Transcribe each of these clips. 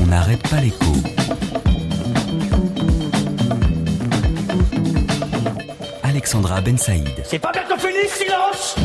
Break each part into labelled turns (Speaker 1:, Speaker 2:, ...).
Speaker 1: on n'arrête pas l'écho. Alexandra Ben Saïd.
Speaker 2: C'est pas bientôt fini, silence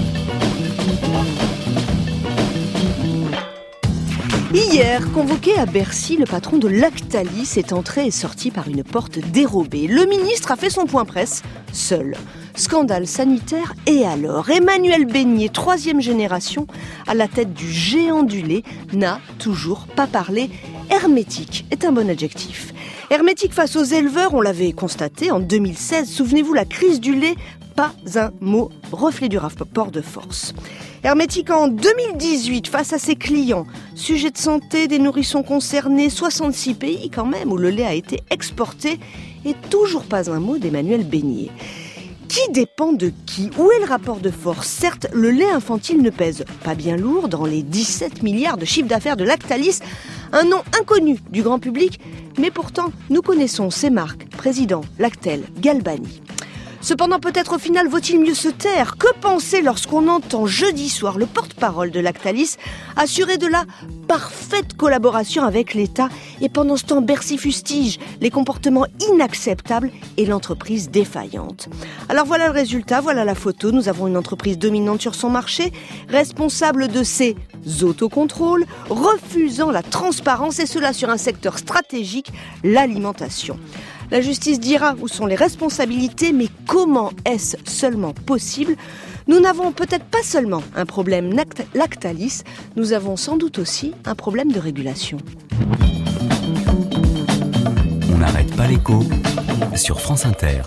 Speaker 3: Hier, convoqué à Bercy, le patron de Lactalis est entré et sorti par une porte dérobée. Le ministre a fait son point presse seul. Scandale sanitaire et alors Emmanuel Beignet, troisième génération, à la tête du géant du lait, n'a toujours pas parlé. Hermétique est un bon adjectif. Hermétique face aux éleveurs, on l'avait constaté en 2016. Souvenez-vous, la crise du lait, pas un mot, reflet du rapport de force. Hermétique en 2018 face à ses clients. Sujet de santé des nourrissons concernés, 66 pays quand même où le lait a été exporté et toujours pas un mot d'Emmanuel Beignet. Qui dépend de qui? Où est le rapport de force? Certes, le lait infantile ne pèse pas bien lourd dans les 17 milliards de chiffre d'affaires de Lactalis, un nom inconnu du grand public, mais pourtant nous connaissons ces marques, Président, Lactel, Galbani. Cependant, peut-être au final vaut-il mieux se taire. Que penser lorsqu'on entend jeudi soir le porte-parole de Lactalis assurer de la parfaite collaboration avec l'État et pendant ce temps Bercy fustige les comportements inacceptables et l'entreprise défaillante. Alors voilà le résultat, voilà la photo. Nous avons une entreprise dominante sur son marché, responsable de ses autocontrôles, refusant la transparence et cela sur un secteur stratégique, l'alimentation. La justice dira où sont les responsabilités, mais comment est-ce seulement possible? Nous n'avons peut-être pas seulement un problème Lactalis, nous avons sans doute aussi un problème de régulation.
Speaker 1: On n'arrête pas l'écho sur France Inter.